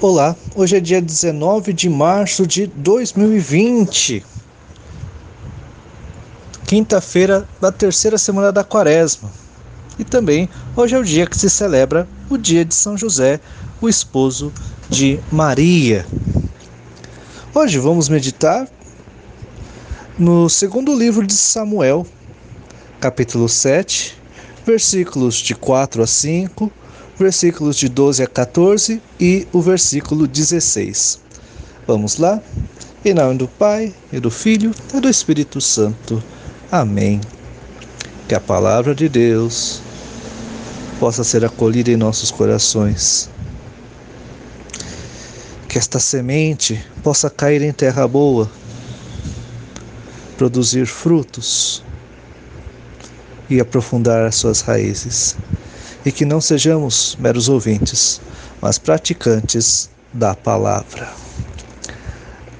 Olá, hoje é dia 19 de março de 2020, quinta-feira da terceira semana da quaresma. E também hoje é o dia que se celebra o dia de São José, o esposo de Maria. Hoje vamos meditar no segundo livro de Samuel, capítulo 7, versículos de 4 a 5 versículos de 12 a 14 e o versículo 16. Vamos lá? Em nome do Pai, e do Filho e do Espírito Santo. Amém. Que a palavra de Deus possa ser acolhida em nossos corações. Que esta semente possa cair em terra boa, produzir frutos e aprofundar as suas raízes e que não sejamos meros ouvintes, mas praticantes da palavra.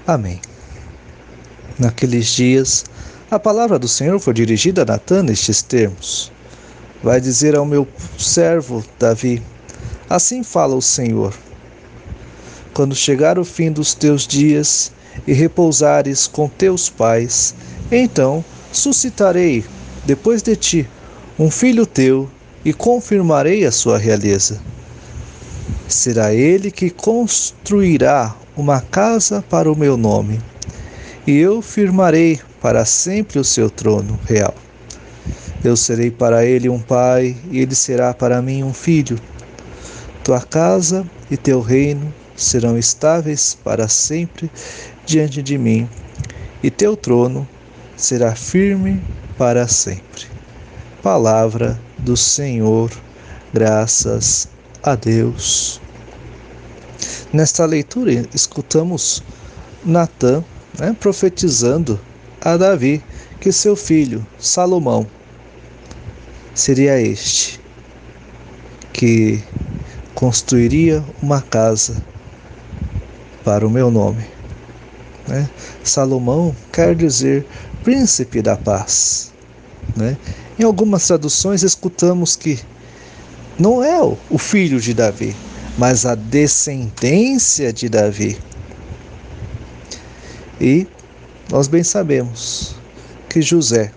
Amém. Naqueles dias, a palavra do Senhor foi dirigida a Natã nestes termos: Vai dizer ao meu servo Davi: Assim fala o Senhor. Quando chegar o fim dos teus dias e repousares com teus pais, então suscitarei depois de ti um filho teu e confirmarei a sua realeza. Será ele que construirá uma casa para o meu nome, e eu firmarei para sempre o seu trono real. Eu serei para ele um pai, e ele será para mim um filho. Tua casa e teu reino serão estáveis para sempre diante de mim, e teu trono será firme para sempre. Palavra do Senhor, graças a Deus. Nesta leitura, escutamos Natã né, profetizando a Davi que seu filho, Salomão, seria este que construiria uma casa para o meu nome. Né? Salomão quer dizer príncipe da paz. Né? Em algumas traduções, escutamos que não é o filho de Davi, mas a descendência de Davi. E nós bem sabemos que José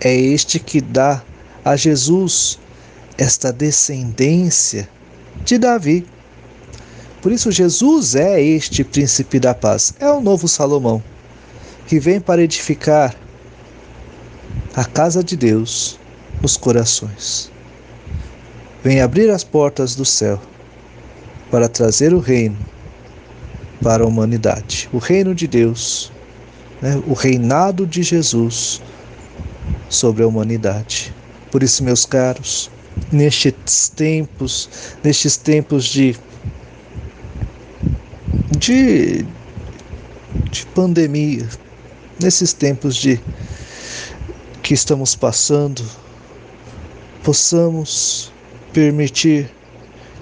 é este que dá a Jesus esta descendência de Davi. Por isso, Jesus é este príncipe da paz, é o novo Salomão, que vem para edificar a casa de Deus nos corações. Vem abrir as portas do céu para trazer o reino para a humanidade, o reino de Deus, né? o reinado de Jesus sobre a humanidade. Por isso, meus caros, nestes tempos, nestes tempos de de, de pandemia, nesses tempos de que estamos passando, possamos permitir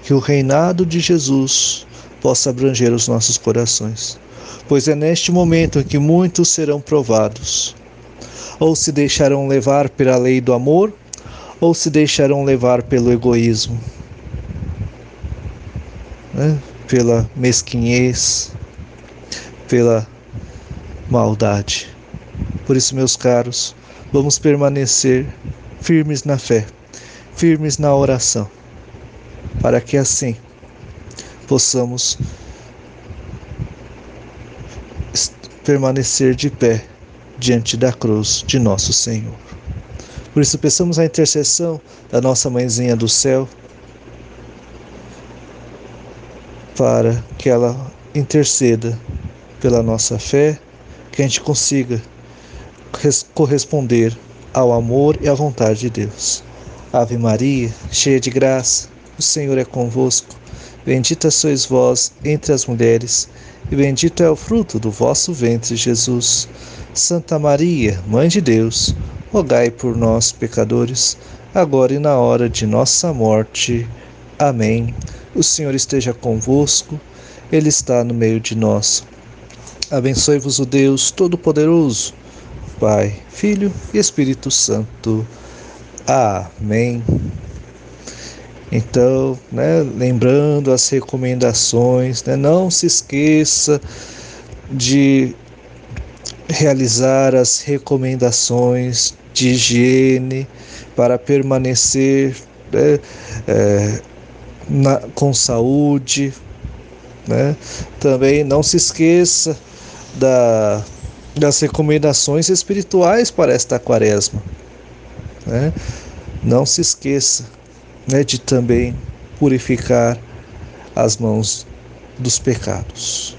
que o reinado de Jesus possa abranger os nossos corações. Pois é neste momento que muitos serão provados. Ou se deixarão levar pela lei do amor, ou se deixarão levar pelo egoísmo, né? pela mesquinhez, pela maldade. Por isso, meus caros, vamos permanecer firmes na fé, firmes na oração, para que assim possamos permanecer de pé diante da cruz de nosso Senhor. Por isso, peçamos a intercessão da nossa mãezinha do céu para que ela interceda pela nossa fé, que a gente consiga corresponder ao amor e à vontade de Deus. Ave Maria, cheia de graça, o Senhor é convosco. Bendita sois vós entre as mulheres, e bendito é o fruto do vosso ventre, Jesus. Santa Maria, Mãe de Deus, rogai por nós, pecadores, agora e na hora de nossa morte. Amém. O Senhor esteja convosco, Ele está no meio de nós. Abençoe-vos o Deus Todo-Poderoso. Pai, Filho e Espírito Santo. Amém. Então, né, lembrando as recomendações, né, não se esqueça de realizar as recomendações de higiene para permanecer né, é, na, com saúde. Né? Também não se esqueça da, das recomendações espirituais para esta quaresma. Né? Não se esqueça né, de também purificar as mãos dos pecados.